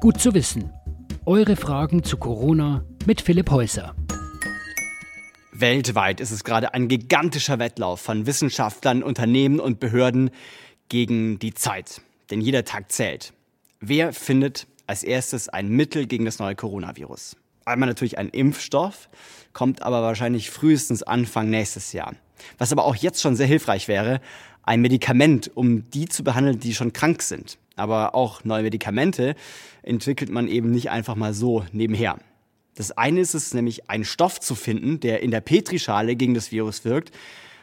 Gut zu wissen. Eure Fragen zu Corona mit Philipp Häuser. Weltweit ist es gerade ein gigantischer Wettlauf von Wissenschaftlern, Unternehmen und Behörden gegen die Zeit. Denn jeder Tag zählt. Wer findet als erstes ein Mittel gegen das neue Coronavirus? Einmal natürlich ein Impfstoff, kommt aber wahrscheinlich frühestens Anfang nächstes Jahr. Was aber auch jetzt schon sehr hilfreich wäre, ein Medikament, um die zu behandeln, die schon krank sind. Aber auch neue Medikamente entwickelt man eben nicht einfach mal so nebenher. Das eine ist es nämlich, einen Stoff zu finden, der in der Petrischale gegen das Virus wirkt.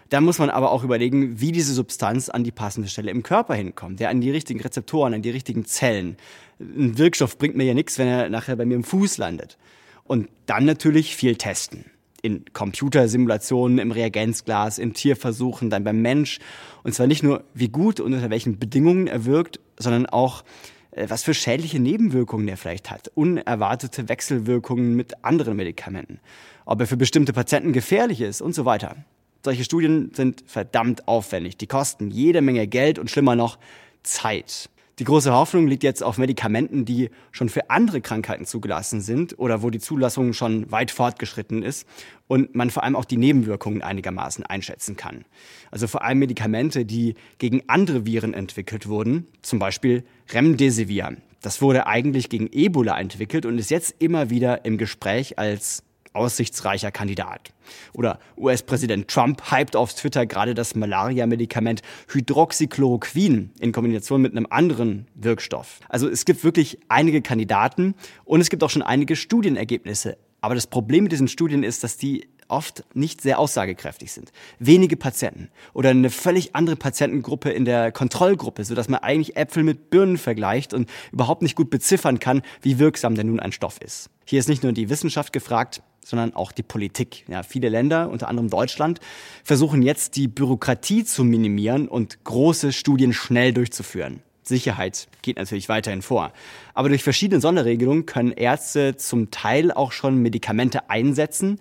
Da muss man aber auch überlegen, wie diese Substanz an die passende Stelle im Körper hinkommt, der an die richtigen Rezeptoren, an die richtigen Zellen. Ein Wirkstoff bringt mir ja nichts, wenn er nachher bei mir im Fuß landet. Und dann natürlich viel testen. In Computersimulationen, im Reagenzglas, in Tierversuchen, dann beim Mensch. Und zwar nicht nur, wie gut und unter welchen Bedingungen er wirkt, sondern auch, äh, was für schädliche Nebenwirkungen er vielleicht hat. Unerwartete Wechselwirkungen mit anderen Medikamenten. Ob er für bestimmte Patienten gefährlich ist und so weiter. Solche Studien sind verdammt aufwendig. Die kosten jede Menge Geld und schlimmer noch Zeit. Die große Hoffnung liegt jetzt auf Medikamenten, die schon für andere Krankheiten zugelassen sind oder wo die Zulassung schon weit fortgeschritten ist und man vor allem auch die Nebenwirkungen einigermaßen einschätzen kann. Also vor allem Medikamente, die gegen andere Viren entwickelt wurden, zum Beispiel Remdesivir. Das wurde eigentlich gegen Ebola entwickelt und ist jetzt immer wieder im Gespräch als aussichtsreicher Kandidat. Oder US-Präsident Trump hypt auf Twitter gerade das Malaria-Medikament Hydroxychloroquin in Kombination mit einem anderen Wirkstoff. Also es gibt wirklich einige Kandidaten und es gibt auch schon einige Studienergebnisse. Aber das Problem mit diesen Studien ist, dass die oft nicht sehr aussagekräftig sind. Wenige Patienten oder eine völlig andere Patientengruppe in der Kontrollgruppe, sodass man eigentlich Äpfel mit Birnen vergleicht und überhaupt nicht gut beziffern kann, wie wirksam denn nun ein Stoff ist. Hier ist nicht nur die Wissenschaft gefragt, sondern auch die Politik. Ja, viele Länder, unter anderem Deutschland, versuchen jetzt die Bürokratie zu minimieren und große Studien schnell durchzuführen. Sicherheit geht natürlich weiterhin vor. Aber durch verschiedene Sonderregelungen können Ärzte zum Teil auch schon Medikamente einsetzen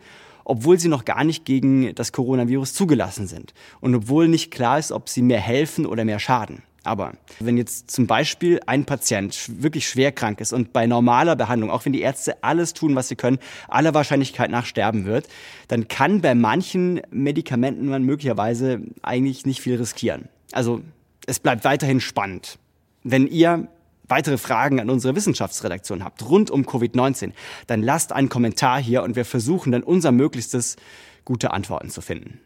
obwohl sie noch gar nicht gegen das Coronavirus zugelassen sind und obwohl nicht klar ist, ob sie mehr helfen oder mehr schaden. Aber wenn jetzt zum Beispiel ein Patient wirklich schwer krank ist und bei normaler Behandlung, auch wenn die Ärzte alles tun, was sie können, aller Wahrscheinlichkeit nach sterben wird, dann kann bei manchen Medikamenten man möglicherweise eigentlich nicht viel riskieren. Also es bleibt weiterhin spannend. Wenn ihr weitere Fragen an unsere Wissenschaftsredaktion habt rund um Covid-19, dann lasst einen Kommentar hier und wir versuchen dann unser Möglichstes, gute Antworten zu finden.